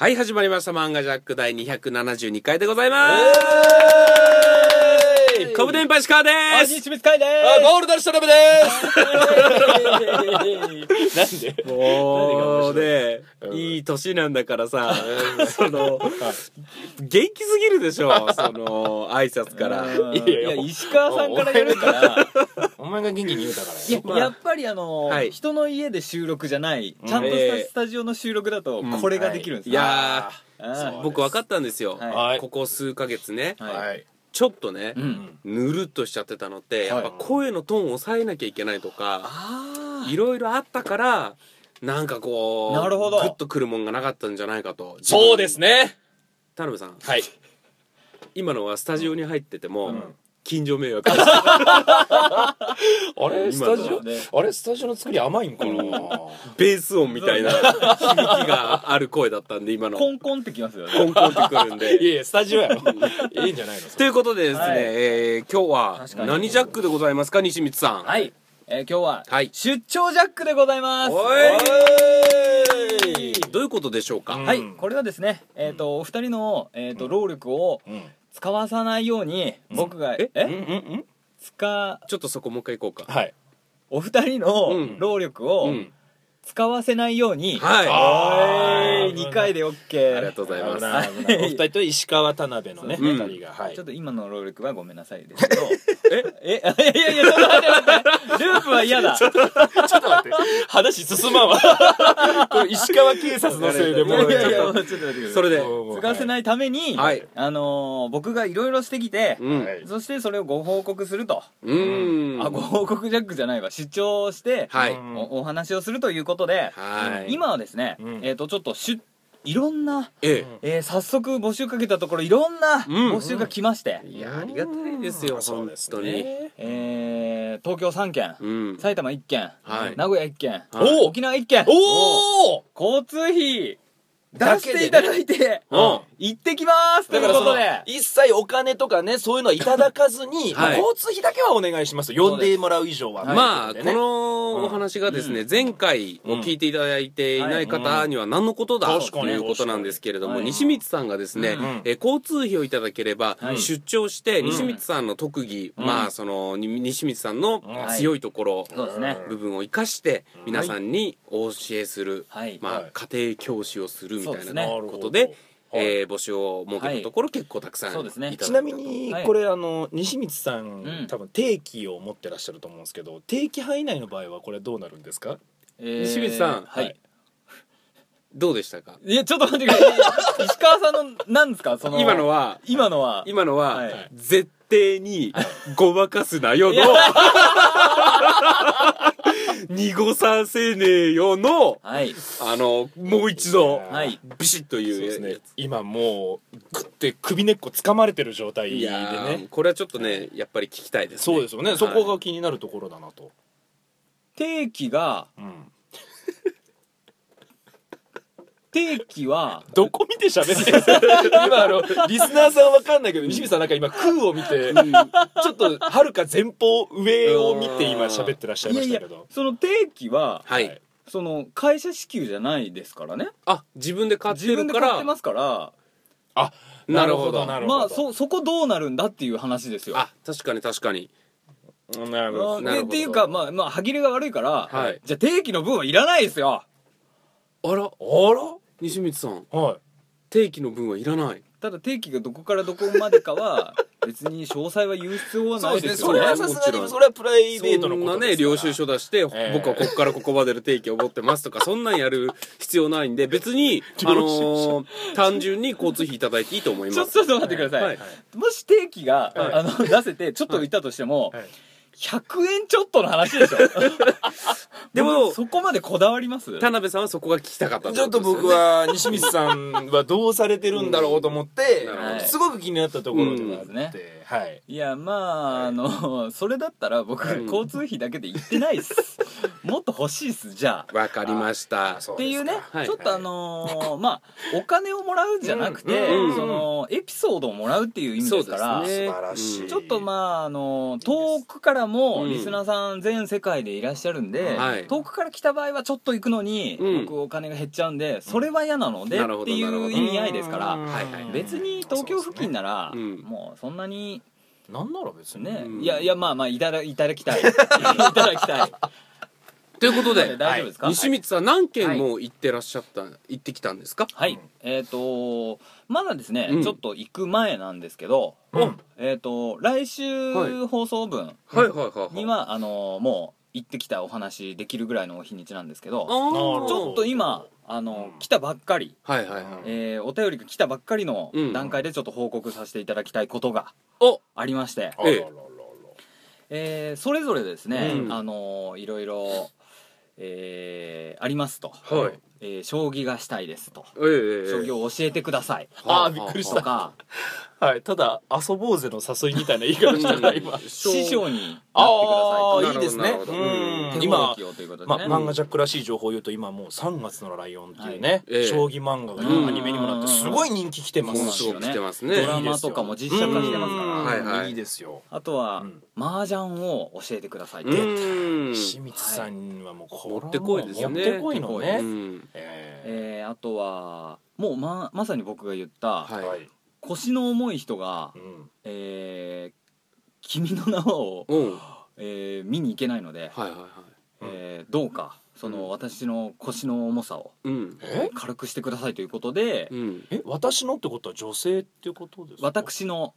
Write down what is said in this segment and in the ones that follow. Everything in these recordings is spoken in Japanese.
はい、始まりました。漫画ジャック第272回でございます。コブ電波石川であ、す。西光海であ、ゴールドルシトラブですす。なんで？もうねう、ん。いい年なんだからさ、その、元気すぎるでしょ、その、挨拶から。うん。いや石川さんからやるから お前が元気に言うたから。いやっぱりあの、はい。人の家で収録じゃないうん。ちゃんとえー。したスタジオの収録だとうん。これができるんですい。や僕分かったんですよ。ここ数ヶ月ね、はい。はいちょっとねう、ん。ぬるっとしちゃってたのって、やっぱはい声のトーンを抑えなきゃいけないとか、あいろいろあったから、なんかこう、なるほど。グッとくるもんがなかったんじゃないかと。そうですね。田辺さん、はい。今のはスタジオに入ってても、うん近所迷惑。で すあれ今スタジオ？ね。あれスタジオの作り甘いんかな？ベース音みたいな響きがある声だったんで今の。コンコンってきますよね。コンコンってくるん いでやいやスタジオやろ。いいんじゃないの？ということでですね、はい。えー今日は何ジャックでございますか？西光さん。はい、えー今日ははい。出張ジャックでございます。おい。どういうことでしょうか、うんはい。これはですねえっ、とお二人の、えー、と労力をうん使わさないように僕が、え？え？うんうんうん。使ちょっとそこもう一回行こうか。はい。お二人のうん。労力をうん使わせないように、はい。あーおい2回で OK ありがとうございます。お二人と石川田辺のねうん。二人が。はい。ちょっと今の労力はごめんなさいですけど。え？え？いやいやちょっと待って待って。ループは嫌だ。ちょっと待って。話進まんわ。石川警察のせいでいもうやいやいやちょっと待ってそれで。使わせないために、はい。あのー僕がいろいろしてきて、そしてそれをご報告すると、うーん。あご報告ジャックじゃないわ。出張して、おお話をするということで、はい。今はですね、うん。えっ、とちょっとしゅいろんな、ええ。ー早速募集かけたところいろんなうん。募集が来まして、えいやありがたいですよ本当に、ね。えー東京3県、うん。埼玉1県、はい。名古屋1県、はい。沖縄1県。おお交通費出していただいて、うん行ってきます！ということで。一切お金とかねそういうのはいただかずに、はい。まあ交通費だけはお願いしますと呼んでもらう以上は、まあ、このお話がですね、前回を聞いていただいていない方には何のことだうん。ということなんですけれども、西光さんがですね、うん。えー交通費をいただければ、はい。出張して、うん。西光さんの特技、うん。まあ、その、に西光さんのはい。強いところ、そうですね。部分を生かして、皆さんにお教えする、はい。まあ、はい。家庭教師をするみたいなことで、えー募集を設けたところ、結構たくさんそうですね。ちなみにはい。これあの西光さん、うん。多分定期を持ってらっしゃると思うんですけど定期範囲内の場合はこれどうなるんですか？えー西光さん。はい。どうでしたか？いやちょっと待ってください。石川さんの何ですか？その今のは、今のは。今のは、はい。絶対にごまかすなよの、濁させねえよの、はい。あの、もう一度、はい。ビシッというですね。今もうグッて首根っこ掴まれてる状態でいやーねこれはちょっとね、やっぱり聞きたいですね。そうですよね、はいそこが気になるところだなと、定期がうん、定期はどこ見て喋ってるんですか今あのリスナーさんわかんないけど西光さんなんか今空を見てちょっとはるか前方上を見て今喋ってらっしゃいましたけど。その定期ははい。はいその会社支給じゃないですからね。あ、自分で買って自分るから、で買ってますから。あなるほど。なるほど。まあそそこどうなるんだっていう話ですよ。あ、確かに確かに。うんなるほど。あなるほど。でっていうかまあまあ歯切れが悪いから、はい。じゃあ定期の分はいらないですよ。あら、あら？西光さん、はい。定期の分はいらない。ただ定期がどこからどこまでかは 別に詳細は言う必要はないですよね。それはさすがにそれはプライベートのそんなねことですから。領収書出して、ええ。僕はここからここまでの定期を持ってますとかそんなんやる必要ないんで別にあ領収書。のー単純に交通費いただいていいと思います。ちょちょっと待ってください、はい。もし定期が、はい。あの出せてちょっといたとしても、はい100円ちょっとの話でしょ。でも僕そこまでこだわります？田辺さんはそこが聞きたかったちょっと僕は西光さんはどうされてるんだろうと思ってなるほどすごく気になったところではあって、うん。ねはい。いやまああの それだったら僕うん交通費だけで行ってないっす。もっと欲しいっすじゃあ。わかりました。あそうっていうね、はい。ちょっとあのー まあお金をもらうんじゃなくて、うんうん。そのエピソードをもらうっていう意味ですからそうですね。素晴らしい。ちょっとまああの遠くからもうん。リスナーさん全世界でいらっしゃるんで、はい。遠くから来た場合はちょっと行くのに、うん。僕お金が減っちゃうんでそれは嫌なので、なるほどっていう意味合いですから、うん。はいはい別に東京付近なら、もうそんなになんなら別に。ね、うんいやいやまあまあいただいただきたい。いただきたい。ということで大丈夫ですか、西光さん何件も行ってらっしゃった行ってきたんですか？はい、えっ、とまだですね、うん。ちょっと行く前なんですけど、うん。えっ、と来週はい放送分はい。はいはいはいには、あのもう行ってきたお話できるぐらいの日にちなんですけどちょっと今あの、うん。来たばっかり、はいはいはい。えーお便りが来たばっかりのうん。段階でちょっと報告させていただきたいことがおありまして、えーそれぞれですね、うん。あのいろいろ、えーありますと、はい。えー将棋がしたいですと、ええ将棋を教えてください。あーびっくりした。とかはい。ただ遊ぼうぜの誘いみたいな言い方したな今。師匠にあと。あいいですね。うん。手今ま、ね、漫画ジャックらしい情報を言うと今もう3月のライオンっていうね、将棋漫画がうん。アニメにもなってすごい人気来てますドね。ラマとかも実写化してますから、いはい。ですよ。あとは、うん。麻雀を教えてください清水さんはもうこってこいですね。もってこいのうね、ん。ええ。ーあとはもうままさに僕が言った、腰の重い人がうん「えー君の名はえー見に行けないので、いはいはい。えーどうかその、うん。私の腰の重さをうん。え？軽くしてくださいということで、うん。え？私のってことは女性っていうことですか？私の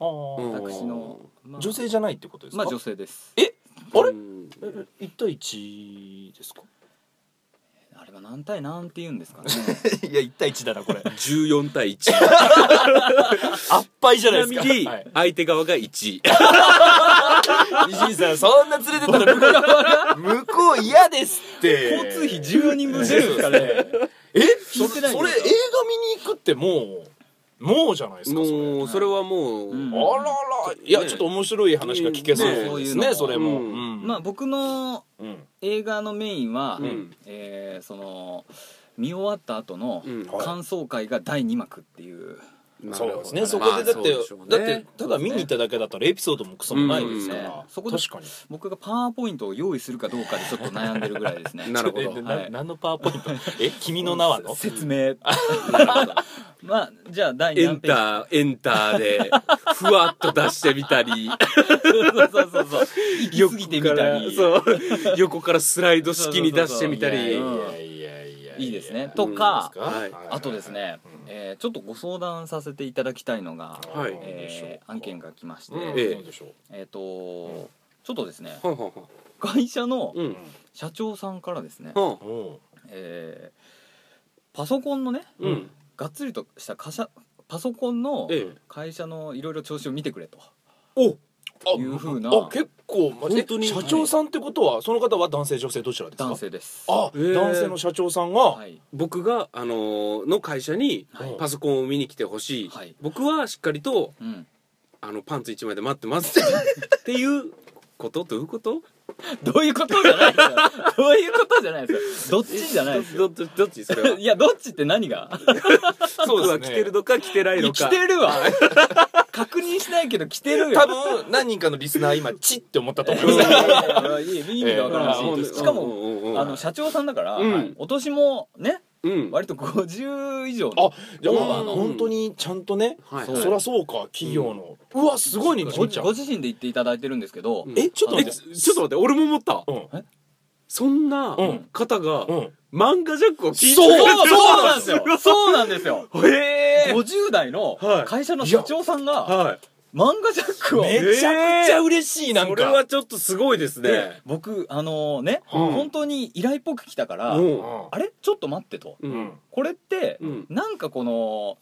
あー。うん。私の、まあ女性じゃないってことですか、まあ女性です。え？あれ？うん。え1対1ですか？あれは何対何って言うんですかね。いや1対1だなこれ。14対1あっぱいじゃちないですか。なみにはい。相手側が1西 井さんそんな連れてったら向こう向こう嫌ですって。交通費14人分出るんですかね。え？聞いてないんですか？それ映画見に行くってもうもうじゃないですかそれ。もうそれはもう、うん。あららいやちょっと面白い話が聞けそうね。ですそういうのねそれも。うん。うん。まあ僕のうん映画のメインは、うん。えーその見終わった後の感想会が第2幕っていう、そうですね。そこでだってまあね。だってただ見に行っただけだったらエピソードもクソもないですかうん。らそこで確かに。僕がパワーポイントを用意するかどうかでちょっと悩んでるぐらいですね。なるほど。えはい。な何のパワーポイント？え君の名はの？説明。なるほど。まあじゃあ第エ何ページンターエンターでふわっと出してみたり。そうそうそうそう行き過ぎてみたり。そう。横からスライド式に出してみたり。いやいやいやいいですね。とかあとですね、えーちょっとご相談させていただきたいのが、はい。えー案件が来まして、うん。えっ、とちょっとですね会社のうん。社長さんからですね、えーパソコンのねうん。がっつりとした会社パソコンのええ。会社のいろいろ調子を見てくれとお。いうふうなあ結構ま本当にえ社長さんってことはその方は男性女性どちらですか？男性です。あ、へー。男性の社長さんが、はい。僕があのーの会社にはい。パソコンを見に来てほしい、はい。僕はしっかりとうん。あのパンツ一枚で待ってます っていうこと？どういうこと？どういうことじゃないですよ。どういうことじゃないですよ。どっちじゃないですよ。どどどっちそれは。いやどっちって何が？服は着てるのか着てないのか。着てるわ。確認しないけど着てるよ。多分何人かのリスナー今チって思ったと思いいます。やいやいやいい意味がわからないええししかもあの社長さんだから、うん。お年もねうん。割と50以上あのじゃあうんまあ本当にちゃんとね、はい。そりゃそうか企業の、うわすごいねご西ちゃん。ご自身で言っていただいてるんですけど、うん。えちょっとえ待って。ちょっと待って俺も思った。うん。そんなうん。方がうん。漫画ジャックを聞いてそうくれてるそうなんですよ。そうなんですよ。へえ。50代のはい。会社の社長さんがはい漫画ジャックを。めちゃくちゃ嬉しいなんか。それはちょっとすごいですでね僕あのね、うん。本当に依頼っぽく来たから、うん。あれ？ちょっと待ってと、ううん。んこれって、うん。なんかこの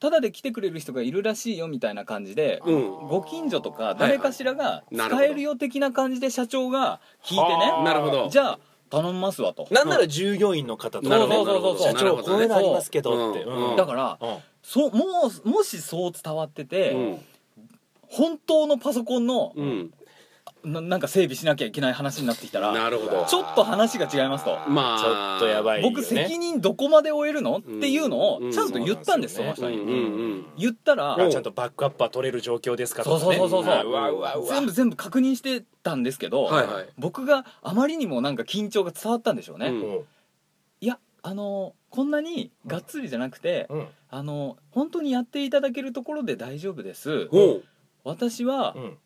ただで来てくれる人がいるらしいよみたいな感じで、うん。ご近所とか誰かしらが使えるよ的な感じで社長が聞いてはあねなるほど。じゃあ頼みますわと。なんなら従業員の方とか。なるほどそうそうそう社長こういうのありますけどって、うんうん。だからうん。そうもうもしそう伝わってて、うん本当のパソコンのうん。ななんか整備しなきゃいけない話になってきたらなるほど。ちょっと話が違いますと。まあ。ちょっとやばいよね。僕責任どこまで負えるのっていうのをちゃんと言ったんですうんその人に。うんうんうん。言ったらあちゃんとバックアップは取れる状況ですかとそうかね。そうそうそうそうう。わうわうわ。全部全部確認してたんですけど、はいはい。僕があまりにもなんか緊張が伝わったんでしょうね、いやあのこんなにがっつりじゃなくて、うん。あの本当にやっていただけるところで大丈夫です私は、うん。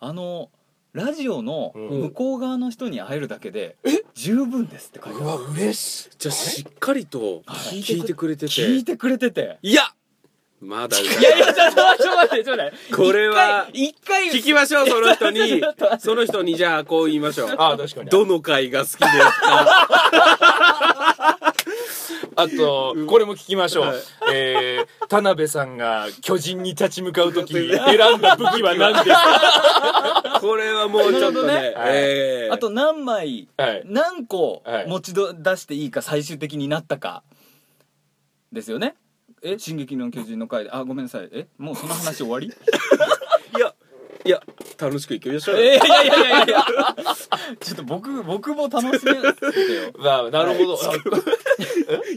あのラジオのうん。向こう側の人に会えるだけで十分ですって書いてある。うわ嬉しい。じゃあしっかりとはい。聞いてくれてて。聞いてくれてて。いや！まだいやいやちょっと待ってちょっと待ってちょっと待って。これは一回一回聞きましょうその人に。ちょっと待ってその人にじゃあこう言いましょう。あ確かに。どの回が好きですか？あとこれも聞きましょう、はい。えー田辺さんが巨人に立ち向かう時に 選んだ武器は何ですか？これはもうちょっとねねえー。あと何枚はい。何個はい。持ちど出していいか最終的になったかですよね？え「進撃の巨人」の回で。あごめんなさい。えもうその話終わり？いやいや楽しくいきましょう。えいやいやいやいや。いやちょっと僕僕も楽しめてよ。まあなるほど、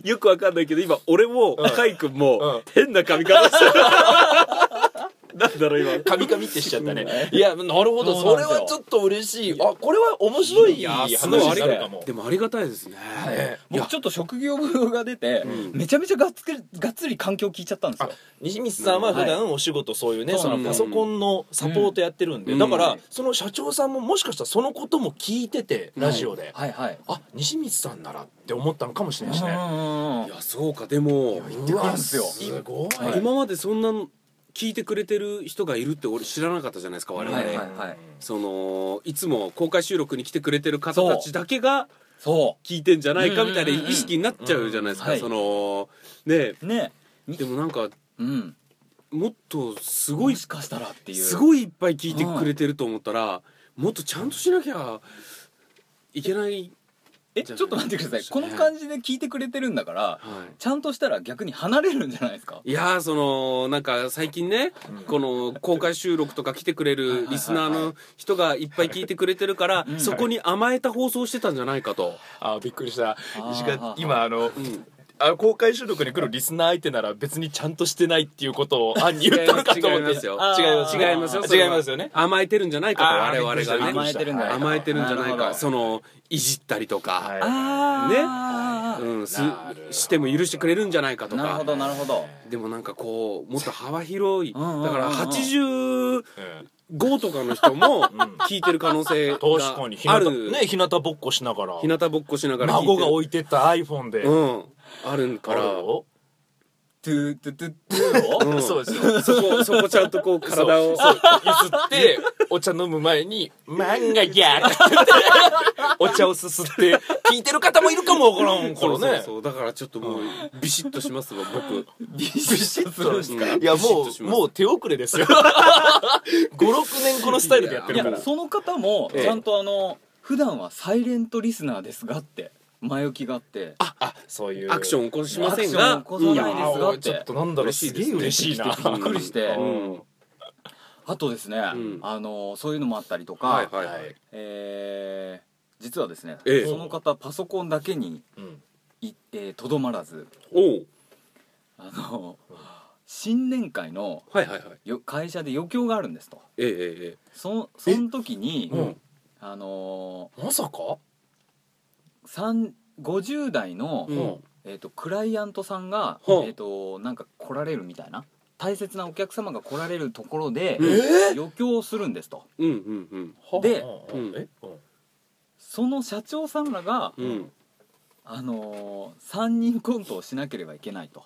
よくわかんないけど今俺もうん。カイ君うん。も変な髪型してるなんだろう今。カミカミってしちゃったね。いやなるほどそれはちょっと嬉しい。あこれは面白い。話すごいありになるかもでもありがたいですね。ね。いや僕ちょっと職業病が出て、うん。めちゃめちゃがっつりがっつり環境聞いちゃったんですよ。西光さんは普段お仕事そういうね、はいそのパソコンのサポートやってるんで、うん。だから、うん。その社長さんももしかしたらそのことも聞いててラジオで、はいはい。あ西光さんならって思ったのかもしれないしね、いやそうか。でも言ってくるんですよ。すごい、はい。今までそんな聞いてくれてる人がいるって俺知らなかったじゃないですか我々、はいはいはい。そのいつも公開収録に来てくれてる方たちだけがそ聞いてんじゃないかみたいなうんうんうんうん。意識になっちゃうじゃないですか、はいそのね。うね。でもなんかうん。もっとすごいもしかしたらっていう。すごいいっぱい聞いてくれてると思ったら、もっとちゃんとしなきゃいけない、えちょっと待ってください。この感じで聞いてくれてるんだからはちゃんとしたら逆に離れるんじゃないですか？い、いやーそのなんか最近ねうん。この公開収録とか来てくれるリスナーの人がいっぱい聞いてくれてるからうん。そこに甘えた放送してたんじゃないかと、あびっくりした。ー。石川今あのうん、あ公開収録に来るリスナー相手なら別にちゃんとしてないっていうことを 暗に言ったのかと思って。違います。よ違います違いますよ違いますよね。甘えてるんじゃないかと我々がね。甘えてるんじゃないか甘えてるんじゃないかそのいじったりとか、はい。あー。うん、すしても許してくれるんじゃないかとか。なるほどなるほど。でもなんかこうもっと幅広い。だから85うんとかの人も ん。聞いてる可能性が確かに。ね日向ぼっこしながら。日向ぼっこしながら孫が置いてった iPhone で、うんあるから。トゥートゥトゥトゥそうですよそこ そこちゃんとこう体を。そう。ゆすってお茶飲む前に「漫画や!」って言って。お茶をすすって聞いてる方もいるかもわからんかそうそうらねそう。だからちょっともうビシッとしますわ僕。ビシッとするんですか？うん。いやもうもう手遅れですよ。56年このスタイルでやっているから。やその方もええ。ちゃんとあの普段はサイレントリスナーですがって前置きがあって。あそういう。アクション起こしませんアクショがン起こさないですがって。ちょっとなんだろうすげえ嬉しいな。びっくりして。うん。あとですね、ん。あのそういうのもあったりとか、はいはいはい。えー実はですね、ええ。その方パソコンだけにうん。いえーとど、まらずおう。あの新年会のはいはいはい。よ会社で余興があるんですと。ええええそその時に、うん。あのまさか？三50代の、うん。えー、とクライアントさんが、ほう。えー、となんか来られるみたいな。大切なお客様が来られるところで、うんえ余興をするんですと。うんうんうん。でその社長さんらが、うん。あのー、3人コントをしなければいけないと。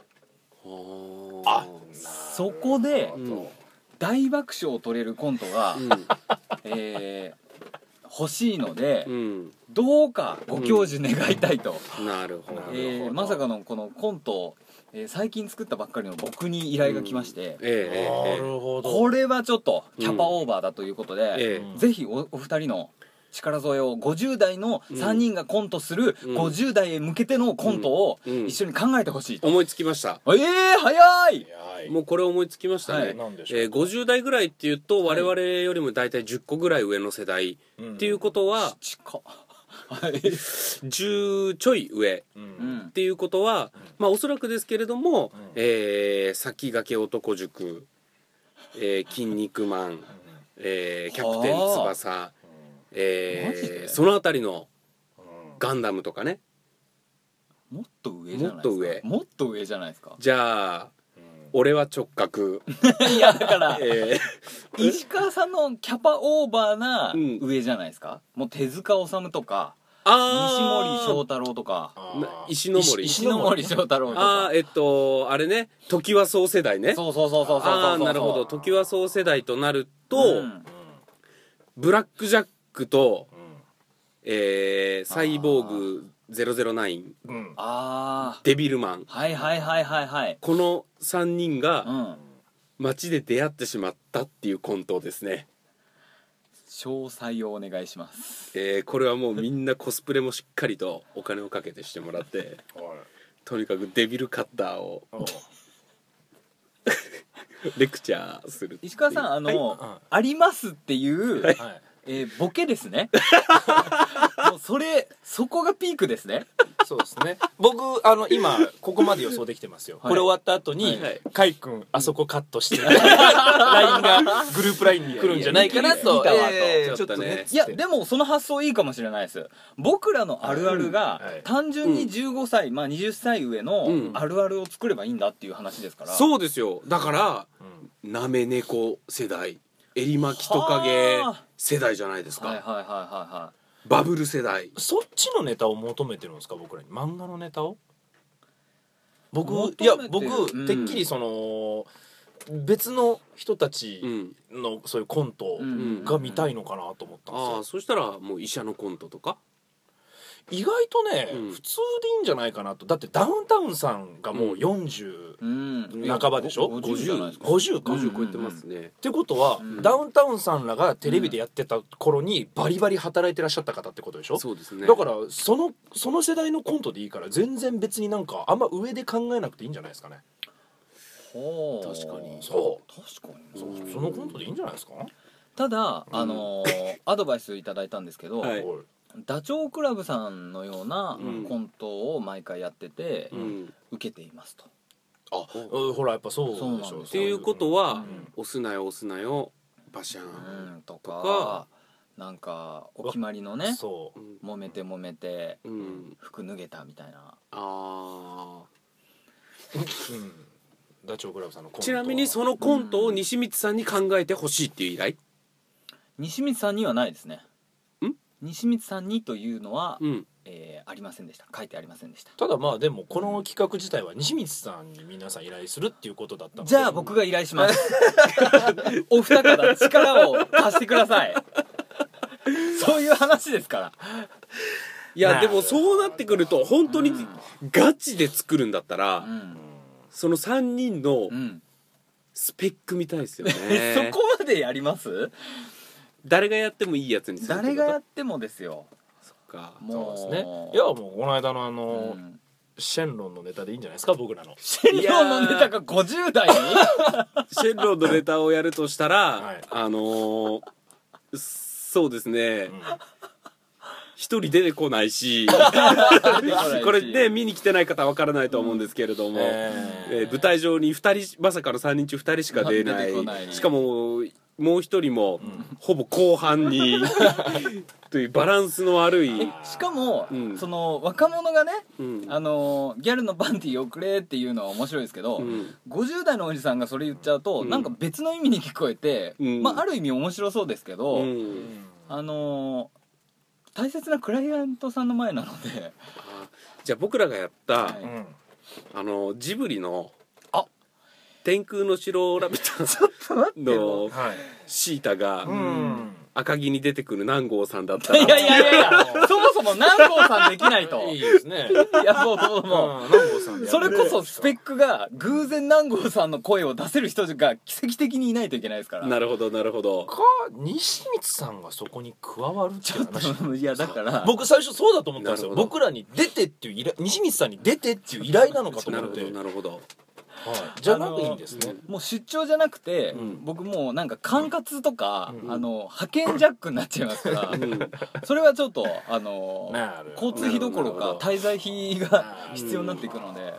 あ。そこでうん。大爆笑を取れるコントが、えー欲しいので、うん。どうかご教授願いたいと、うん。なるほど。えーまさかのこのコントを、えー最近作ったばっかりの僕に依頼が来まして、えええなええ。るほど。これはちょっとキャパオーバーだということで、ええ。ぜひおお二人の力添えを50代の3人がコントするうん。50代へ向けてのコントをうん。一緒に考えてほしいと、思いつきました。ええ早い！もうこれ思いつきましたね、はい。えー50代ぐらいっていうとはい。我々よりも大体10個ぐらい上の世代。うん。っていうことははい、10ちょい上。っ、ていうことは、まあおそらくですけれども、うん。えー先駆け男塾、えー筋肉マン、えーキャプテン翼、えーそのあたりのうん。ガンダムとかね。もっと上じゃないですか？もっと上。もっと上じゃないですか？じゃあ俺は直角、いやだから えー。石川さんのキャパオーバーなうん。上じゃないですか、もう手塚治虫とかあ西森章ー太郎とか。石ノ森。石森章太郎とか。あーえっとあれね。時はそう世代ね。そうそうそうそうそうそうなるほど。時はそう世代となると、うん。ブラック・ジャックと、うえーサイボーグ009んうん。あデビルマン。あはいはいはいはいはい。この3人うがん。街で出会ってしまったっていうコントですね、詳細をお願いします。えーこれはもうみんなコスプレもしっかりとお金をかけてしてもらってとにかくデビルカッターを レクチャーするっていう。石川さんあの、はありますっていう、はいえーボケですね。もうそれそこがピークですね。そうですね。僕あの今ここまで予想できてますよ、はい。これ終わった後に、はい。カイ君あそこカットして LINE がグループ LINE に来るんじゃないかなと。ええちょっとねいやでもその発想いいかもしれないです。僕らのあるあるがはい。単純に15歳、まあ20歳上のうん。あるあるを作ればいいんだっていう話ですから。そうですよ。だからうん。なめ猫世代襟巻きトカゲはあ。世代じゃないですか、はいはいはいはいはバブル世代。そっちのネタを求めてるんですか僕らに？漫画のネタを？僕いやる僕、うん。てっきりその別の人たちうん。のそういうコントうん。が見たいのかなと思ったんですよ、ああそしたらもう医者のコントとか？意外とね、うん。普通でいいんじゃないかなと。だってダウンタウンさんがもう40、いうん。半ばでしょ？50じゃないですか。50か、うん50超えてますね、ってことは、うん。ダウンタウンさんらがテレビでやってた頃にバリバリ働いてらっしゃった方ってことでしょ、そうですね。だからそのその世代のコントでいいから全然別になんかあんま上で考えなくていいんじゃないですかね？ほう確かに。そう。確かに。そう。うん普通のコントでいいんじゃないですか、ただあのーアドバイスいただいたんですけど、はいダチョウ倶楽部さんのようなうん。コントを毎回やってて、うん。受けていますと。あうんほらやっぱそうでしょ。そうなんですよ。っていうことは、うん。押すなよ押すなよバシャン、うんとかとか。なんかお決まりのねそ揉めて揉めてうん。服脱げたみたいな。あうん。ダチョウ倶楽部さんのコントーちなみにそのコントを西光さんに考えてほしいっていう依頼？西光さんにはないですね。ん西光さんにというのは、うん。えーありませんでした。書いてありませんでした。ただまあでもこの企画自体は西光さんに皆さん依頼するっていうことだったので。じゃあ僕が依頼します。お二方力を貸してください。そういう話ですから。いやなでもそうなってくると本当にガチで作るんだったら、うん。その3人のうん、スペック見たいですよえね。そこまでやります？誰がやってもいいやつにするってこと？誰がやってもですよ。そっか。もう。そうですね。いやもうこの間のあうの、ん。シェンロンのネタでいいんじゃないですか僕らの。シェンロンのネタが50代に？シェンロンのネタをやるとしたら、はい。あのーそうですね。うん一、人出てこないし。これね見に来てない方は分からないと思うんですけれども、えー。えー舞台上に2人まさかの3人中2人しか出な出てこいないしかももう1人も、んほぼ後半にというバランスの悪い、しかも、うん。その若者がねうん。あのギャルのパンティーをくれっていうのは面白いですけど、うん。50代のおじさんがそれ言っちゃうと、うん。なんか別の意味に聞こえて、うん。まあ、ある意味面白そうですけど、うん。あの大切なクライアントさんの前なので。あじゃあ僕らがやった、はい。うん。あのジブリのあ天空の城ラピュタのはい。シータが、うん。赤木に出てくる南郷さんだった。らいやいやいやいやそもそも南郷さんできないと。いいですね。いやもうもうもう。それこそスペックが偶然南郷さんの声を出せる人が奇跡的にいないといけないですから。なるほどなるほど。か西光さんがそこに加わるって話。いやだから。僕最初そうだと思ったんですよ。なるほど。僕らに出てっていう依頼西光さんに出てっていう依頼なのかとなるほ思ってどなるほど。はいじゃなくいいんですね？もう出張じゃなくて、うん。僕もうなんか管轄とか、うん。あの派遣ジャックになっちゃいますから、うん。それはちょっとあの交通費どころか滞在費が必要になっていくので、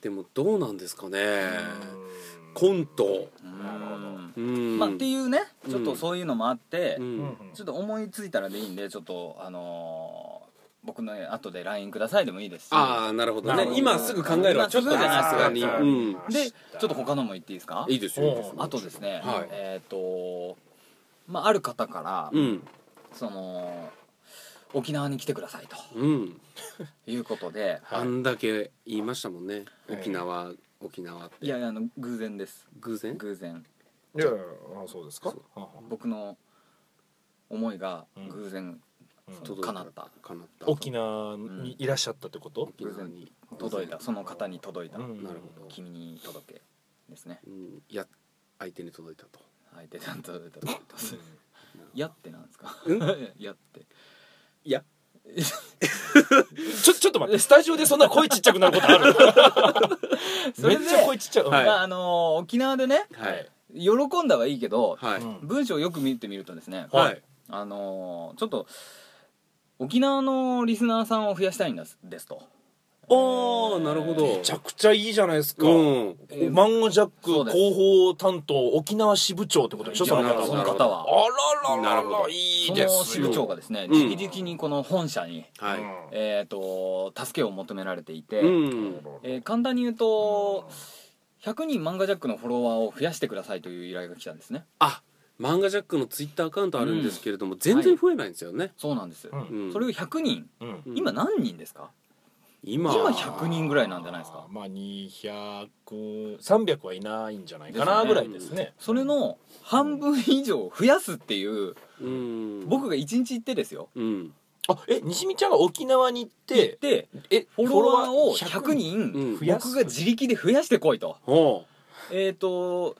でもどうなんですかね？コント。まあっていうねちょっうん。とそういうのもあって、うん。ちょっと思いついたらでいいんでちょっとあのー僕のね後で LINE くださいでもいいですし。ああなるほどね。今すぐ考えるはちょ。っとね今すぐじゃないさすがに。うん。でちょっと他のも言っていいですか？いいですよあとですね、はい。えっ、とまあある方から、うん。その沖縄に来てくださいと。うん。いうことで。あんだけ言いましたもんね。はい沖縄沖縄って。いやいやあの偶然です。偶然？偶然。いやいそうですか？僕の思いがうん。偶然あうん。届い叶った。叶った。沖縄にいらっしゃったってこと？沖縄に届いた。その方に届いた、うん。なるほど。君に届けですね。うん。や相手に届いたと。相手に届いた届いたやってなんですか？うん？やって。いや。ちょちょっと待って。スタジオでそんな声ちっちゃくなることある？それでめっちゃ声ちっちゃいはいまああの沖縄でねはい。喜んだはいいけど、文章をよく見てみるとですね、はい。あのーちょっと沖縄のリスナーさんを増やしたいんですですと。ああなるほど。めちゃくちゃいいじゃないですか、うん。えーマンゴージャックそうです。広報担当沖縄支部長ってことでしょいやその方そのは方は。あらららなるほど。らいいその支ですよ部長がですねうん。直々にこの本社に、はい。えー、と助けを求められていて、うん。えー簡単に言うと100人漫画ジャックのフォロワーを増やしてくださいという依頼が来たんですね。あ漫画ジャックのツイッターアカウントあるんですけれども全然増えないんですよね。そうなんです、うんうん。それを100人うん。うん。今何人ですか？今。今100人ぐらいなんじゃないですか？まあ200300はいないんじゃないかなぐらいですね。それの半分以上増やすっていううん。僕が1日行ってですよ。うん。あえ西見ちゃんが沖縄に行っ行っててえフォロワーをフォ100人うん。増やす。僕が自力で増やしてこいと。ほえっ、とし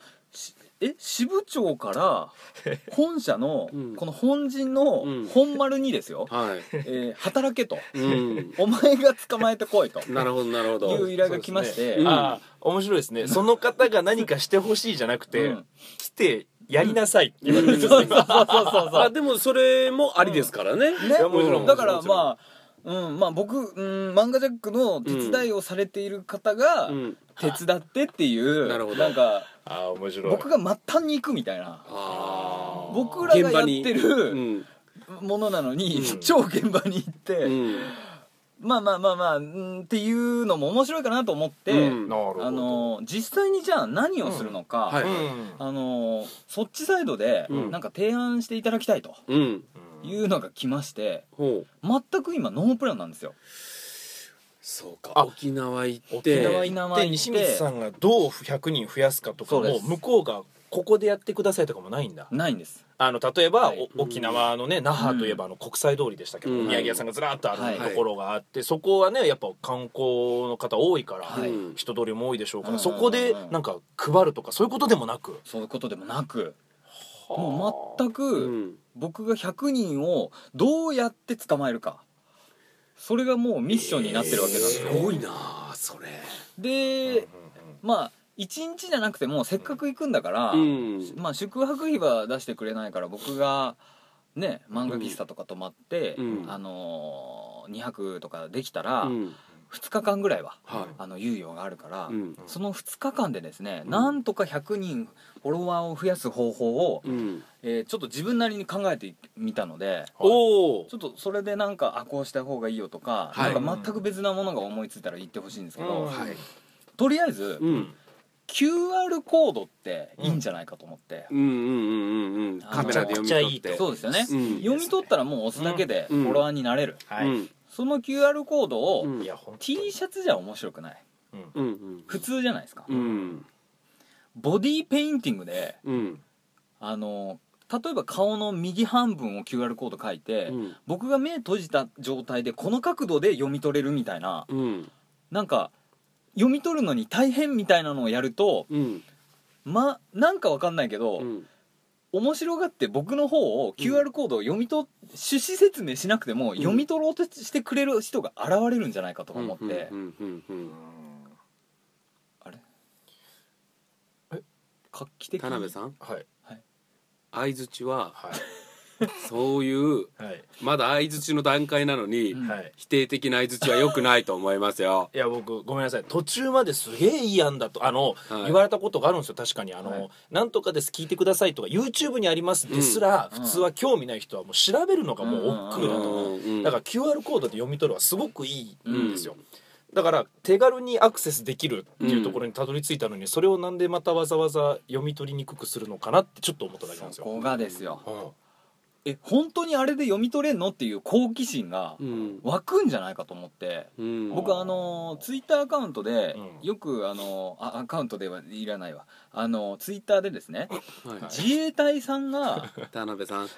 え支部長から 本社のうん。この本陣のうん。本丸にですよ。う、はい。えー働けと。うん。お前が捕まえてこいと。なるほどなるほど。いう依頼が来まして、ね。ああ面白いですね。その方が何かしてほしいじゃなくて、うん。来てやりなさいって言われるんですね。そうそうそうそうそう。あでもそれもありですからね。ね。いやもちろんだからまあうんまあ僕、うん、漫画ジャックの手伝いをされている方がうん。手伝ってっていう、なるほど。んかああ面白い。僕が末端に行くみたいな。あー。僕らがやってるに。ものなのに、うん。超現場に行って、うん。うんまあまあまあまあうんっていうのも面白いかなと思って、うん。なるほど。あの実際にじゃあ何をするのか、はい。うんあのそっちサイドでうん。なんか提案していただきたいと。うんいうのが来ましてほう。全く今ノープランなんですよ。そうか。あ沖縄行っ沖て縄て沖縄行って西光さんがどう100人増やすかとかもそうです。向こうがここでやってくださいとかもないんだ。ないんです。あの例えば、はい。お沖縄のね那覇といえばあの国際通りでしたけど、うん。宮城屋さんがずらっとあはい。るところがあって、そこはねやっぱ観光の方多いから、はい。うん人通りも多いでしょうから、うん。そこでなんか配るとかそういうことでもなく。そういうことでもなくもう全うくん。僕が100人をどうやって捕まえるか。それがもうミッションになってるわけなんですよ、すごいなあそれ。でまあ1日じゃなくてもせっかく行くんだから、うん。まあ宿泊費は出してくれないから僕がね漫画喫茶とか泊まって、うん。あのー、2泊とかできたら、うん。2日間ぐらいははあの猶予があるから、その2日間でですね、うんなんとか100人フォロワーを増やす方法を、うん。えーちょっと自分なりに考えてみたのでおおちょっとそれでなんかあこうした方がいいよとか,、はい。なんか全く別なものが思いついたら言ってほしいんですけど、うん。はい。とりあえず、うん。QR コードっていいんじゃないかと思って、うん。うんうんうんうんカメラで読み取って。そうですよね、うん。読み取ったらもう押すだけでフうん。ォロワーになれる、はい、うん。その QR コードをうん。T シャツじゃ面白くない。うん。うん。うん。普通じゃないですか、うんボディーペインティングでうん。あの例えば顔の右半分を QR コード書いて、うん。僕が目閉じた状態でこの角度で読み取れるみたいなうん。なんか読み取るのに大変みたいなのをやるとうん。まなんかわかんないけど、うん。面白がって僕の方を QR コードを読み取っ趣旨説明しなくても、読み取ろうとしてくれる人が現れるんじゃないかとか思って、うんうんうんうんあれ画期的田辺さん？はい。相づちははい。そういうはい。まだ相づちの段階なのに、うん。はい。否定的な相づちは良くないと思いますよ。いや僕ごめんなさい。途中まですげえいい案だとあの、はい。言われたことがあるんですよ確かに。あの、はい。なんとかです聞いてくださいとか YouTube にありますですら、うん。普通は興味ない人はもう調べるのがもう億劫だと。思う、うんうんだから QR コードで読み取るはすごくいいんですよ、うだから手軽にアクセスできるっていうところにたどり着いたのに、それをなんでまたわざわざ読み取りにくくするのかなってちょっと思っただけなんですよ、そこがですよ。うん。え本当にあれで読み取れんのっていう好奇心がうん。湧くんじゃないかと思って。うん。僕あのツイッターアカウントでうん。よくあのあアカウントではいらないわ。あのツイッターでですねはい自衛隊さんが 田辺さん。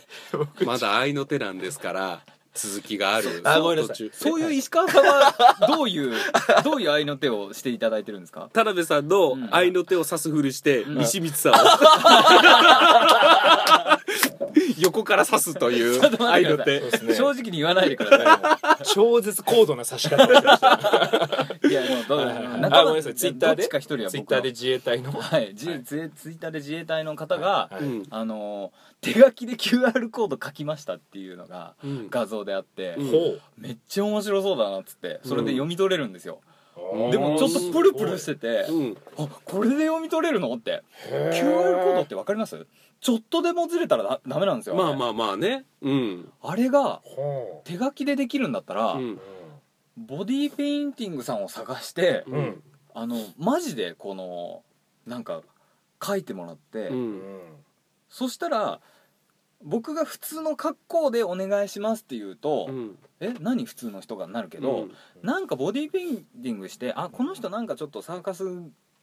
まだ愛の手なんですから続きがある。あごめんなさい。そういう石川さんはどういう どういう愛の手をしていただいてるんですか？田辺さんのうん。愛の手を指すふりして、うん。西光さんを 横から指すという愛の手正直に言わないでくださ超絶高度な差し方をしてました。い いやもうどうあごめんなさい。ツイッターで？自衛隊の。ツイッターで自衛隊の方が、あの手書きで QR コード書きましたっていうのがうん。画像であって、めっちゃ面白そうだなっつってそれで読み取れるんですよ、うん。でもちょっとプルプルしてて、うん。あこれで読み取れるのって QR コードって分かります？ちょっとでもずれたらだダメなんですよまあまあまあね。うん。あれがほ手書きでできるんだったら、うん。ボディーペインティングさんを探して、ううん。あのマジでこのなんか書いてもらって、ううん。んそしたら僕が普通の格好でお願いしますって言うと、うん。え何普通の人がなるけど、うん。なんかボディーペインティングしてあこの人なんかちょっとサーカス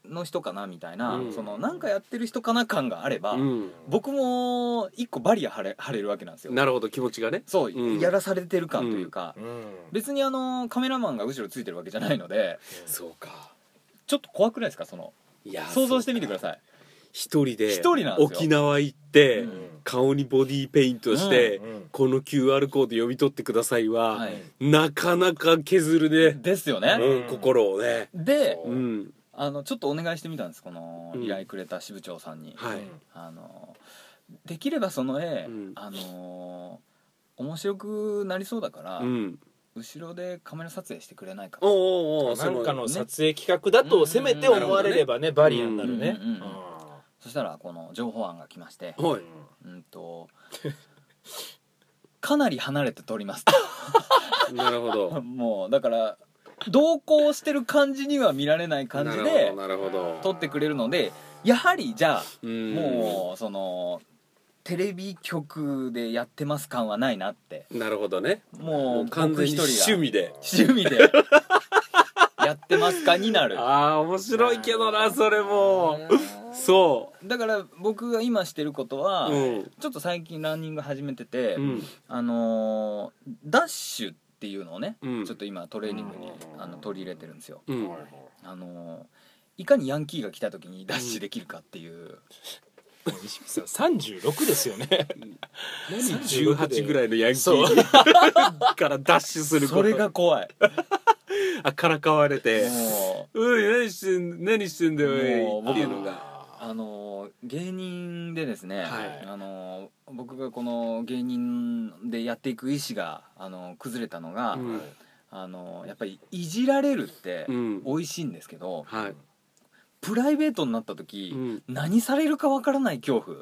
の人かなみたいな、うん。そのなんかやってる人かな感があれば、うん。僕も一個バリア張れ張れるわけなんですよ。なるほど気持ちがね。そう、うん。やらされてる感というか、うん。別にあのカメラマンが後ろついてるわけじゃないのでそうか。ちょっと怖くないですか？そのいや想像してみてください。一人で沖縄行って、うん。顔にボディーペイントして、うん。この QR コード読み取ってくださいは、はい。なかなか削るね、ですよね、うん、心をね。でうんあのちょっとお願いしてみたんですこのうん。依頼くれた支部長さんに、はい、あのできればその絵、うん。あの面白くなりそうだから、うん。後ろでカメラ撮影してくれないかおうおなんかのね。撮影企画だとせめて思われればねバリアになるね。うんうんうんそしたらこの情報案が来まして。うんとかなり離れて撮ります なるほど。もうだから同行してる感じには見られない感じなで撮ってくれるのでやはりじゃあうん。もうそのテレビ局でやってます感はないなって。なるほどね。もう完全に趣味で。趣味で やってますかになる。ああ面白いけどなそれも。そだから僕が今してることは、ううん。ちょっと最近ランニング始めてて、うん。あのーダッシュっていうのをね、うん。ちょっと今トレーニングにうん。あの取り入れてるんですよ、うん。あのーいかにヤンキーが来た時にダッシュできるかっていう、西口さん36ですよね。何18ぐらいのヤンキそう。ーからダッシュすること。それが怖い。あからかわれて。も「おい何してん何してんだよもうおい」っていうのが。うあのー芸人でですね、はい。あのー僕がこの芸人でやっていく意思が、あのー崩れたのが、うん。あのーやっぱりいじられるってうん。美味しいんですけど、はい。プライベートになった時、うん。何されるかわからない恐怖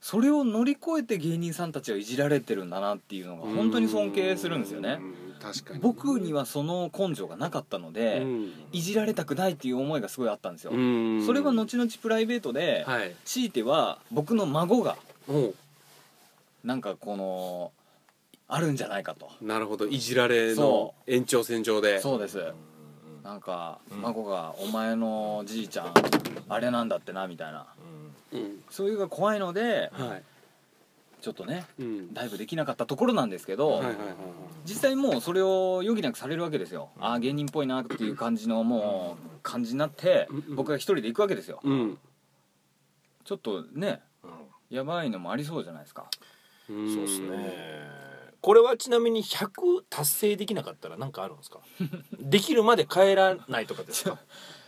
それを乗り越えて芸人さんたちはいじられてるんだなっていうのが本当に尊敬するんですよね。うん確かに。僕にはその根性がなかったので、うん。いじられたくないっていう思いがすごいあったんですよ、うん。それは後々プライベートで、はい。強いては僕の孫がおなんかこのあるんじゃないかと。なるほど。いじられのそ延長線上で。そうです。なんかうん。孫が「お前のじいちゃんあれなんだってな」みたいな。うんそういうのが怖いのではい。ちょっとねうん。ダイブできなかったところなんですけど、実際もうそれを余儀なくされるわけですよ、ああ芸人っぽいなっていう感じのもう感じになって、うん僕が一人で行くわけですよ。うん。ちょっとねやばいのもありそうじゃないですか。うんそうですね。これはちなみに100達成できなかったら何かあるんですか？できるまで帰らないとかですか？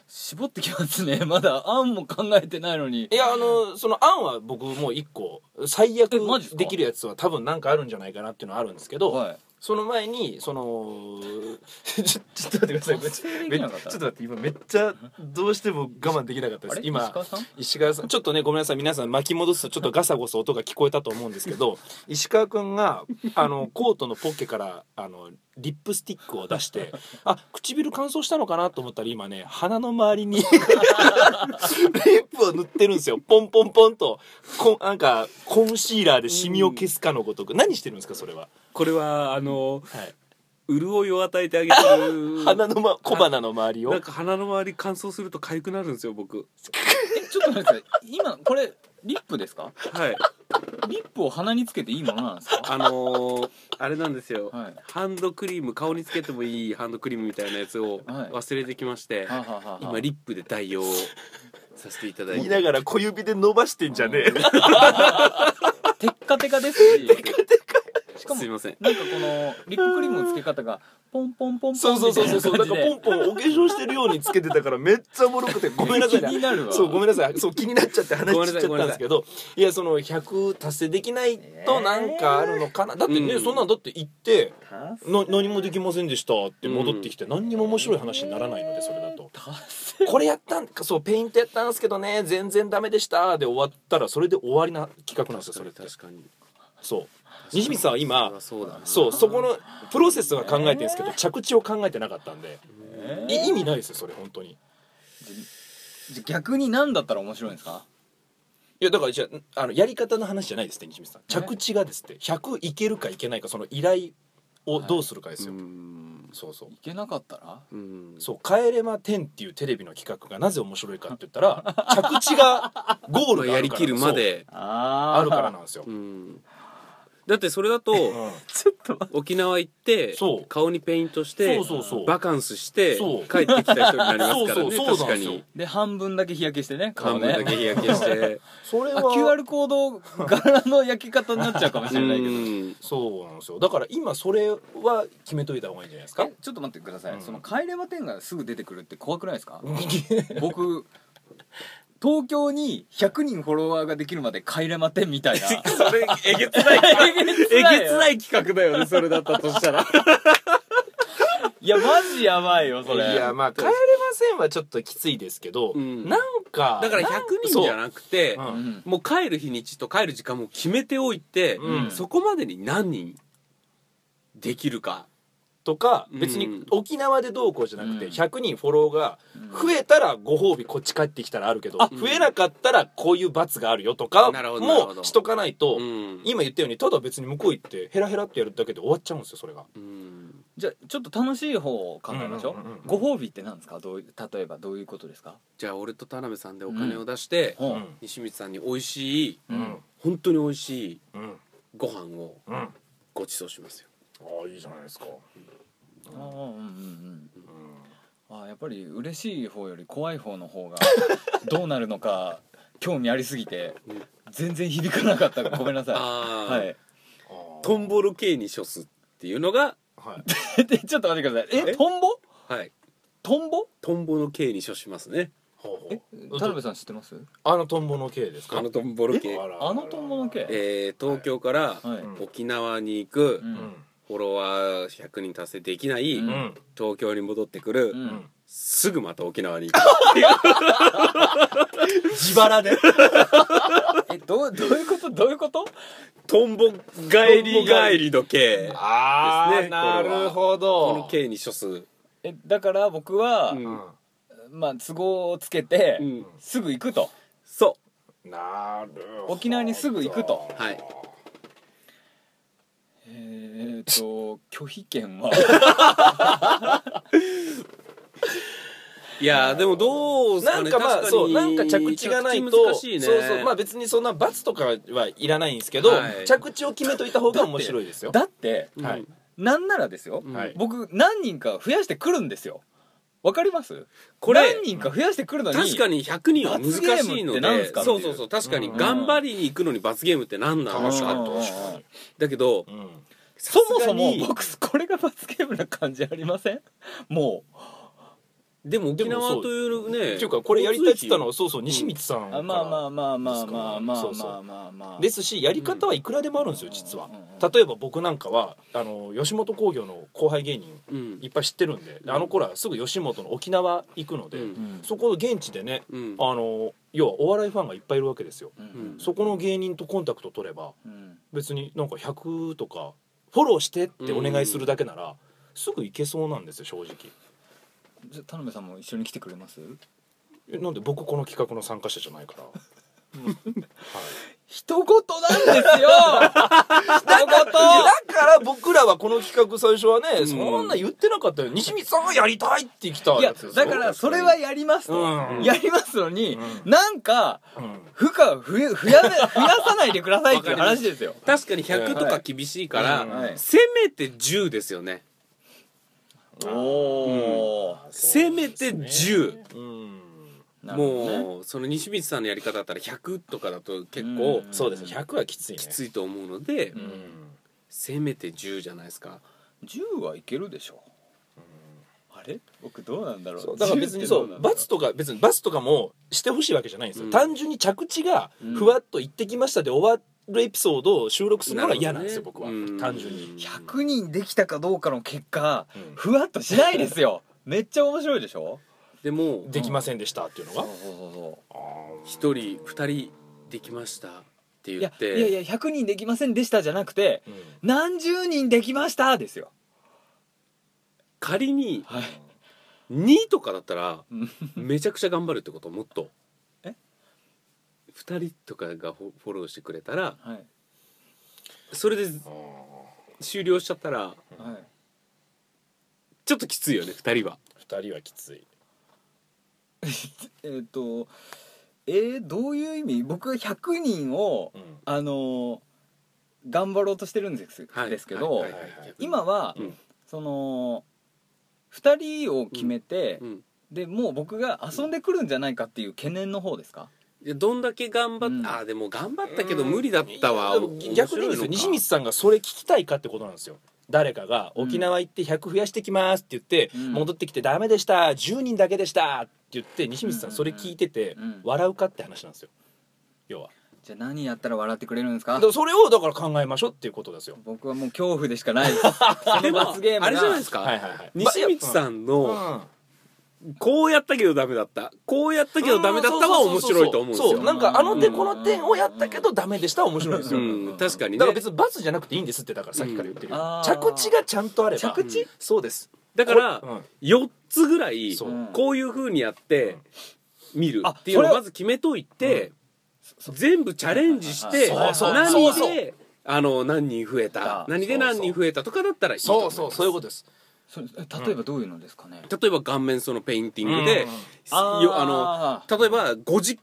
絞ってきますね。まだ案も考えてないのに。いやあのその案は僕もう一個最悪できるやつは多分なんかあるんじゃないかなっていうのはあるんですけど、はいその前にその ちょちょっと待ってください。ちょっと待って今めっちゃどうしても我慢できなかったです。今石川さん？石川さん。ちょっとねごめんなさい。皆さん巻き戻すとちょっとガサゴソ音が聞こえたと思うんですけど 石川君があのコートのポッケからあのリップスティックを出して あ唇乾燥したのかなと思ったら今ね鼻の周りにリップを塗ってるんですよ。ポンポンポンと。こんなんかコンシーラーでシミを消すかのごとく。何してるんですかそれは、これはあのはい、潤いを与えてあげてる 鼻の、ま、小鼻の周りを？なんか鼻の周り乾燥すると痒くなるんですよ僕。えちょっと待ってください。今これリップですか？はい。リップを鼻につけていいものなんですか？あのー、あれなんですよ、はい。ハンドクリーム顔につけてもいいハンドクリームみたいなやつをはい。忘れてきまして、はあはあはあはあ。今リップで代用させていただいて。言いながら小指で伸ばしてんじゃねえ。テッカテカですし。しかも。すいません。なんかこのリップクリームのつけ方がポンポンポンポンそうそうそうそう。そうなんかポンポンお化粧してるようにつけてたからめっちゃおもろくて。ごめんなさい。気になるわ。そうごめんなさい。そう気になっちゃって話しちゃったんですけど。いやその100達成できないとなんかあるのかな、だってね、うん。そんなんだって行ってじな何もできませんでしたって戻ってきて、何にも面白い話にならないのでそれだと。これやったんかそうペイントやったんですけどね全然ダメでしたで終わったらそれで終わりな企画なんですよそれって。確かに。そう西光さんは今そうそうそこのプロセスは考えてるんですけど、着地を考えてなかったんで、意味ないですよそれ本当に。逆に何だったら面白いんですか？いやだからじゃああのやり方の話じゃないですって西光さん。着地がですって。100いけるかいけないかその依頼をどうするかですよ、うん。そうそう。いけなかったら？うん。そう「帰れま10」っていうテレビの企画がなぜ面白いかって言ったら着地がゴールがあるからやりきるまで ああるからなんですよ、うんだってそれだとうん。ちょっと待沖縄行ってそう。顔にペイントしてそうそうそう。バカンスしてそう。帰ってきた人になりますからねそうそうそう。確かですよ。にで半分だけ日焼けしてね顔半分だね。け日焼けして。それあは QR コード柄の焼き方になっちゃうかもしれないけど。うん。そうなんですよ。だから今それは決めといた方がいいんじゃないですか？えちょっと待ってください、うん。その帰れま10がすぐ出てくるって怖くないですか？僕東京に100人フォロワーができるまで帰れま10みたいな。それえげつない。えげつえないげつない企画だよねそれだったとしたら。いやマジやばいよそれ。いやまあ帰れませんはちょっときついですけど、うん。なんかだから100人じゃなくてそうん。もう帰る日にちと帰る時間も決めておいて、うん。そこまでに何人できるかとかうん。別に沖縄でどうこうじゃなくてうん。100人フォローが増えたらご褒美こっち帰ってきたらあるけどあ増えなかったらこういう罰があるよとかもしとかないとうん。今言ったようにただ別に向こう行ってヘラヘラってやるだけで終わっちゃうんですよそれが。うん。じゃあちょっと楽しい方を考えましょう,、ご褒美って何ですか？どういう例えばどういうことですか、じゃあ俺と田辺さんでお金を出して、うん。うん西光さんに美味しいうん。本当に美味しいうん。ご飯をご馳走しますよあいいじゃないですか。ああうんうんうんああやっぱり嬉しい方より怖い方の方が どうなるのか興味ありすぎてうん全然響かなかった。ごめんなさああ、いはい。トンボル系に処すっていうのがはい。でちょっと待ってください。ええ？トンボ？はい。トンボ？トンボの系に処しますね。ほうほえう田辺さん知ってます？あのトンボの系ですか？あのトンボル系あらあのトンボの系えー東京からはい、うん沖縄に行くううんんフォロワー100人達成できない、うん。うん東京に戻ってくる、ううん。んすぐまた沖縄に行く。自腹で。えどうどういうこと？どういうこと？トンボ帰り帰りの系ああ、ですねなるほこど。の系に処す、えだから僕は、うん。うんまあ都合をつけて、うん。すぐ行くと。そなるほど。沖縄にすぐ行くと。うはいえー、と拒否権は。いやでもどうすなんかまあそうなんか着地がないと難しいね。そうそうまあ別にそんな罰とかはいらないんですけど、はい。着地を決めといた方が面白いですよ。だってうんはい。なんならですよ、うん。はい。僕何人か増やしてくるんですよ。わかります？これ何人か増やしてくるのに確かに100人は難しいのでそうそうそう確かに。うん頑張りに行くのに罰ゲームって何なの確かかに。とだけどうんそもそも僕これが罰ゲームな感じありません？もでも沖縄というねっていうかこれやりたいって言ったのはそうそう西光さんかまあまあまあまあまあまあまあまあまあ。ですしやり方はいくらでもあるんですよ実は。例えば僕なんかはあの吉本興業の後輩芸人うん。いっぱい知ってるんであの頃はすぐ吉本の沖縄行くので、そこの現地でねうん。あの要はお笑いファンがいっぱいいるわけですよ。そこの芸人とコンタクト取ればうん。別になんか100とかフォローしてってお願いするだけならすぐ行けそうなんですよ正直。じゃあ田辺さんも一緒に来てくれます？えなんで僕この企画の参加者じゃないから、はい人事なんですよ。人事だから僕らはこの企画最初はね、うん。そんな言ってなかったよ。西光さんがやりたいって来たいやだからそれはやりますと、うん。やりますのに、うなんかうん負荷増え増や増やさないでくださいっていう話ですよ。確かに100とか厳しいから、うんはい。せめて10ですよね。おおせめて10、うんもうその西光さんのやり方だったら100とかだと結構うん。そうですね。100はきついね。きついと思うので、うんせめて10じゃないですか。10はいけるでしょあれ？僕どうなんだろう。だから別にそう罰とか別に罰とかもしてほしいわけじゃないんですよ、うん。単純に着地がふわっと「行ってきました」で終わるエピソードを収録するのが嫌なんですよ、僕は。うん。単純に。100人できたかどうかの結果うん。ふわっとしないですよ。めっちゃ面白いでしょ？でもできませんでしたっていうのが？そうそうそうそあー1人2人できましたって言って。いやいや100人できませんでしたじゃなくてうん。何十人できましたですよ。仮にはい。2とかだったらうん。めちゃくちゃ頑張るってこと？もっと。え？2人とかがフォローしてくれたらはい。それであ終了しちゃったらはい。ちょっときついよね2人は。ー二人はきつい えっ、とえー、どういう意味？僕は100人をうん。あのー頑張ろうとしてるんです,、はい。ですけど、今は、うん。その2人を決めて、うん。でもう僕が遊んでくるんじゃないかっていう懸念の方ですか？いやどんだけ頑張っうん。あーでも頑張ったけど無理だったわ、逆にですよ。西光さんがそれ聞きたいかってことなんですよ。誰かが。沖縄行って100増やしてきますって言って、うん。戻ってきてダメでした。10人だけでしたって言って西光さんそれ聞いててうん。笑うかって話なんですよ。要は。じゃあ何やったら笑ってくれるんですか？だからそれをだから考えましょうっていうことですよ。僕はもう恐怖でしかないです。その罰ゲームが。あれじゃないですか、はいはいはい。西光さんうのん。こうやったけどダメだった。こうやったけどダメだったは面白いと思うんですよ。そうなんかあの手この点をやったけどダメでしたは面白いですよ、うん。確かにね。だから別に罰じゃなくていいんですってだからさっきから言ってるよ、うん。あー。着地がちゃんとあれば。着地？そうです。だからうん。4つぐらいこういう風にやって見る。あっていうのをまず決めといて全部チャレンジして何であの何人増えた何で何人増えたとかだったらいいそうそうそう。いうことです。例えばどういうのですかね、例えば顔面そのペインティングであの例えば5時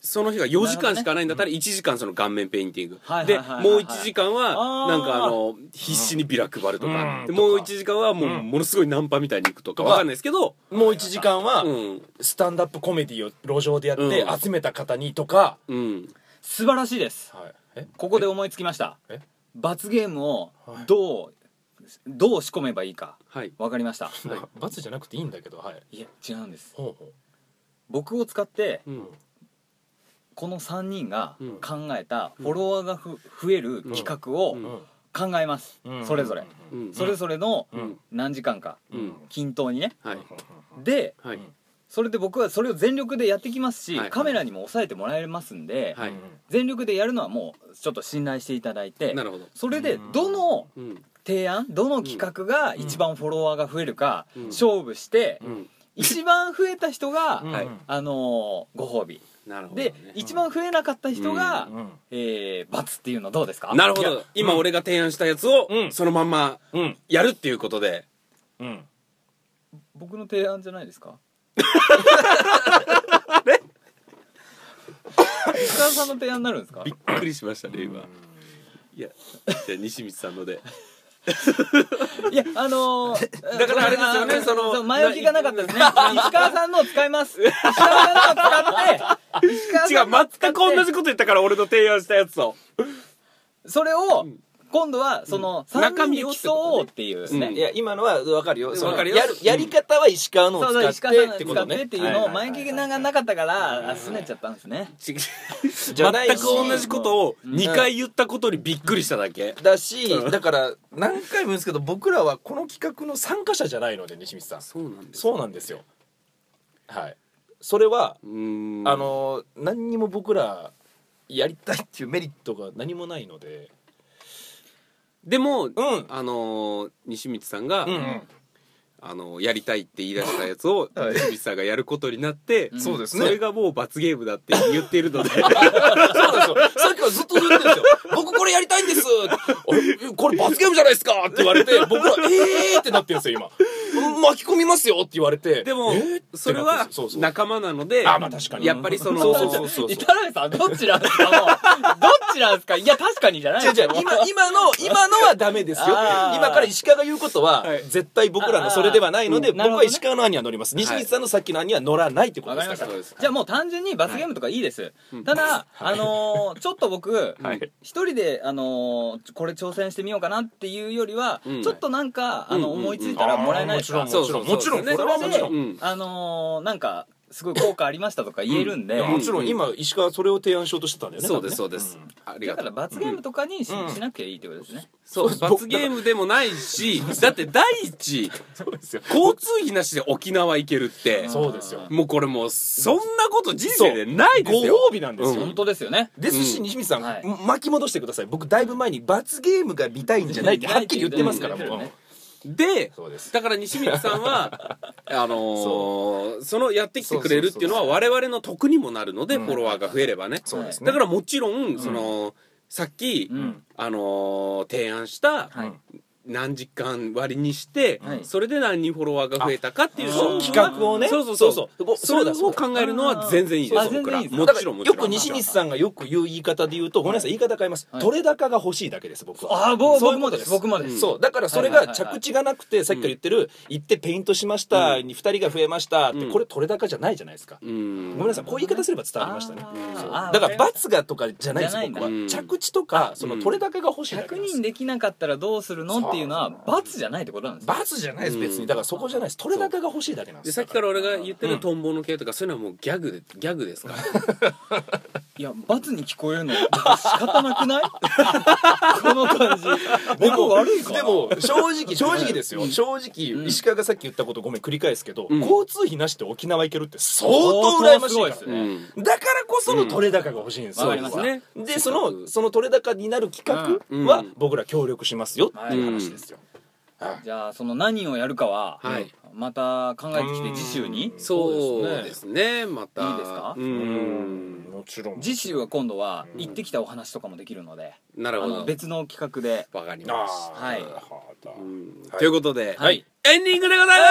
その日が4時間しかないんだったら1時間その顔面ペインティング。ではいはいはいはい。もう1時間はなんかあの必死にビラ配るとか。うん。でもう1時間はもううん。ものすごいナンパみたいに行くとかわかんないですけど。もう1時間はうん。スタンダップコメディを路上でやってうん集めた方にとか、うん。素晴らしいです。はい、え？ここで思いつきました。え？罰ゲームをはい。どう、どう仕込めばいいか。はい。わかりました。はい。罰じゃなくていいんだけどはい。いや違うんです。ほうほ僕を使ってうんこの3人がうん。考えたフォロワーがふ増える企画を考えます、うん。それぞれ、うん。それぞれのうん。何時間か。うん。均等にね。はい。ではい。それで僕はそれを全力でやってきますし、はい。カメラにも抑えてもらえますんで、はい。全力でやるのはもうちょっと信頼していただいてなるほど。それでどのうん。提案どの企画が一番フォロワーが増えるかうん。勝負して、うん。一番増えた人が、うん。はい。あのーご褒美なるほどね。で、一番増えなかった人が、うんえー罰っていうのどうですか？なるほど。今俺が提案したやつをうん。そのまんまうん。やるっていうことで。うん。僕の提案じゃないですか？石川さんの提案になるんですか？びっくりしましたね今。いやじゃあ西光さんのでいやあのー、だからあれですよねあそのう前置きがなかったですね。石川さんのを使います。石川さんのを使って石川違う全く同じこと言ったから俺の提案したやつとそれを今度はその3中身を人で競おうっていうね、うん。いや今のは分かるよ。かるよ。やるやり方は石川のをそうそう使石川さんのってってことね使ってっていうのを前置きがなかったからあすねちゃったんですね。全く同じことを2回言ったことにびっくりしただけ。だしだから何回も言うんですけど僕らはこの企画の参加者じゃないので西光さん。そうなんです。そうなんですよ。はい。それはあの何にも僕らやりたいっていうメリットが何もないのででもうんあのー西光さんが、うんあのやりたいって言い出したやつをはい西光さんがやることになって、うんそうですそれがもう罰ゲームだって言っているので そうなんですよ。さっきからずっと言ってるんですよ。僕これやりたいんです。あれこれ罰ゲームじゃないですかって言われて、僕ら、えーってなってるんですよ、今。巻き込みますよって言われて。でも、それは仲間なのであまあ確かに。やっぱりそのそうそうそうそう。板谷さんどっちなんですか？どっちなんですか？いや確かにじゃない違う違う。も今今の今のはダメですよ。今から石川が言うことは、はい。絶対僕らのそれではないので僕は石川の案には乗ります。西光さんのさっきの案には乗らないってことですから。じゃあもう単純に罰ゲームとかいいです、うん。ただ、あのーちょっと僕はい。一人で、あのーこれ挑戦してみようかなっていうよりは、うん。ちょっとなんか、あの思いついたらもらえないですか、あーもちろんもちろんもちろんそれはもちろんうん。あのーなんかすごい効果ありましたとか言えるんで、もちろん。今石川はそれを提案しようとしてたんだよね。そうですそうです、ありだがとう。から罰ゲームとかにし,、なきゃいいってことですね。そう罰ゲームでもないしだって第一そうですよ。交通費なしで沖縄行けるって。そうですよ。もうこれもうそんなこと人生でないですごよ褒美なんですよ、うん。本当ですよね。ですし、うん。西光さん、はい。巻き戻してください。僕だいぶ前に罰ゲームが見たいんじゃないってはっきり言ってますからもうでそうです。だから西光さんは あのーそのやってきてくれるっていうのは我々の得にもなるのでうん。フォロワーが増えればね。そうですね。だからもちろんそのさっきうん。あのー提案したはい何時間割にしてはい。それで何人フォロワーが増えたかっていうあそう企画をね。そうそうそうそう。それを考えるのは全然いいです。あ僕ら全然いいです。もだからちろんもちろん。よく西光さんがよく言う言い方で言うとごめんなさい。言い方変えます、はい。取れ高が欲しいだけです僕は。ああ僕そういうこもです。僕もです、うんそう。だからそれがはいはいはいはい。着地がなくてさっきから言ってる行ってペイントしましたうん。に2人が増えましたってうん。これ取れ高じゃないじゃないですか。うん。ごめんなさい。こういう言い方すれば伝わりましたね。そう。だから罰がとかじゃないですじゃないんだ。僕はうん着地とかその取れ高が欲しいだけ100なんです。人できなかったらどうするのっていうのは罰じゃないってことなんですよ。罰じゃないです別うん。にだからそこじゃないです。取れ高が欲しいだけなんでですさっきから俺が言ってうんるトンボの系とかそういうのはもうギャグでギャグですか？らいや罰に聞こえるの仕方なくない？この感じ。僕悪いかな。でも正直正直ですよ。正直石川がさっき言ったことごめん繰り返すけどうん。交通費なしで沖縄行けるって相当羨ましいから相当すごいですうねん。だからこその取れ高が欲しいんですよ、わかりますね。でそのその取れ高になる企うん画は僕ら協力しますよっていう話ですよ、じゃあその何をやるかは、はい。また考えてきて次週に。うん。そうですね。また。いいですか？ううん。んもちろん。次週は今度はうん行ってきたお話とかもできるので、あのなるほど。別の企画で。わかりあましーはい。たうん。はいということではい。エンディングでございま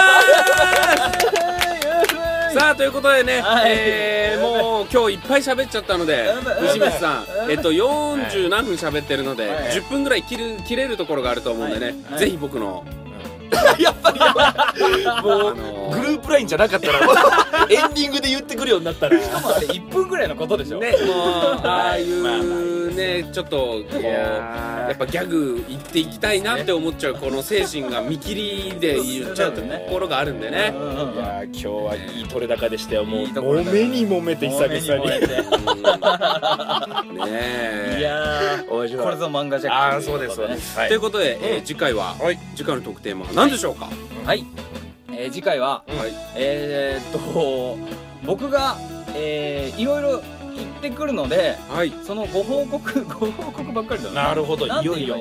す さあということでね、はい。えーもう今日いっぱい喋っちゃったので西光さんえっと40何分喋ってるので、はい。10分ぐらい切る切れるところがあると思うんでね、はい。ぜひ僕の、やっぱりやばい。もあうのグループラインじゃなかったらもう エンディングで言ってくるようになったら。しかもあれ1分ぐらいのことでしょ。ねもうああいうねちょっとこうやっぱギャグ言っていきたいなって思っちゃうこの精神が見切りで言っちゃうところがあるんでね。いやー今日はいい取れ高でしたよ。もういいところだ揉めに揉めて久々に。ねえいや面白いーこれぞ漫画ジャックああそうですそうです。はということで、えー次回は、はい。次回の特テーマは何？でしょうか、はい、えー次回ははい。えー、っと僕が、えー、いろいろ行ってくるのではい。そのご報告 ご報告ばっかりだな。るほど。いよいよ。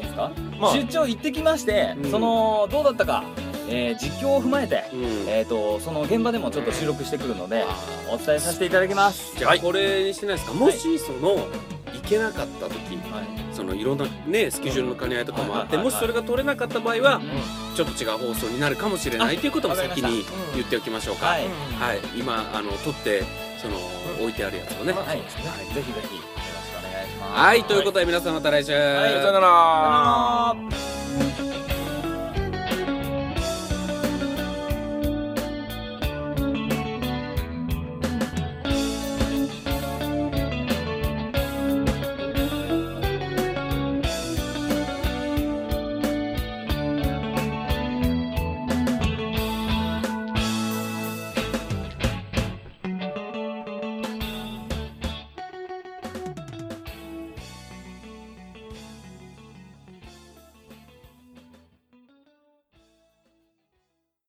まあ。出張行ってきまして、うん。そのどうだったか、えー実況を踏まえて、うん。えー、とその現場でもちょっと収録してくるのであお伝えさせていただきます。じゃあこれにしてないですか？もしその行けなかった時はい。そのいろんなねスケジュールの兼ね合いとかもあってはいはいはいはい。もしそれが取れなかった場合はちょっと違う放送になるかもしれないということも先に言っておきましょうか。ははい。い、今あの撮ってその置いてあるやつをね。はい、はい。ぜひぜひよろしくお願いします。はい。ということで皆さんまた来週、さよなら。さよなら